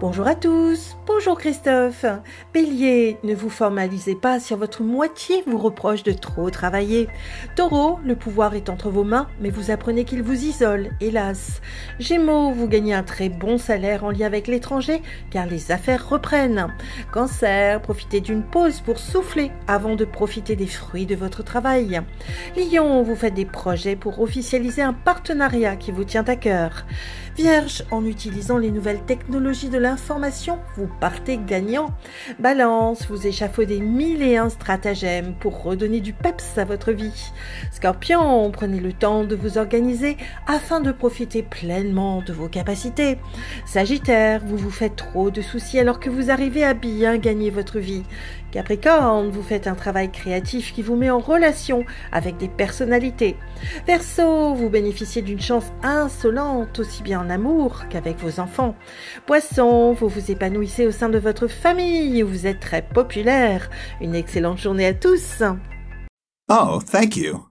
Bonjour à tous, bonjour Christophe. Bélier, ne vous formalisez pas si votre moitié vous reproche de trop travailler. Taureau, le pouvoir est entre vos mains, mais vous apprenez qu'il vous isole, hélas. Gémeaux, vous gagnez un très bon salaire en lien avec l'étranger, car les affaires reprennent. Cancer, profitez d'une pause pour souffler avant de profiter des fruits de votre travail. Lion, vous faites des projets pour officialiser un partenariat qui vous tient à cœur. Vierge, en utilisant les nouvelles technologies de vous partez gagnant. Balance, vous échafaudez mille et un stratagèmes pour redonner du peps à votre vie. Scorpion, prenez le temps de vous organiser afin de profiter pleinement de vos capacités. Sagittaire, vous vous faites trop de soucis alors que vous arrivez à bien gagner votre vie. Capricorne, vous faites un travail créatif qui vous met en relation avec des personnalités. Verseau, vous bénéficiez d'une chance insolente aussi bien en amour qu'avec vos enfants. Poisson, vous vous épanouissez au sein de votre famille, vous êtes très populaire. Une excellente journée à tous. Oh, thank you.